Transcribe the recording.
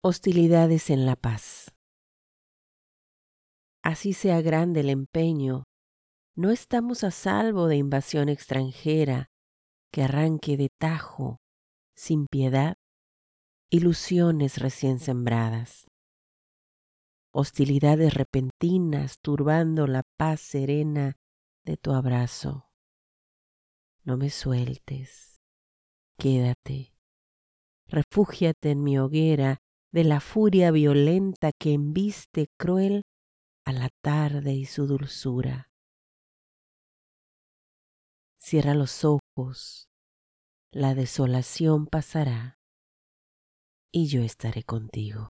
Hostilidades en la paz. Así sea grande el empeño, no estamos a salvo de invasión extranjera que arranque de tajo, sin piedad, ilusiones recién sembradas. Hostilidades repentinas turbando la paz serena de tu abrazo. No me sueltes, quédate, refúgiate en mi hoguera de la furia violenta que embiste cruel a la tarde y su dulzura. Cierra los ojos, la desolación pasará y yo estaré contigo.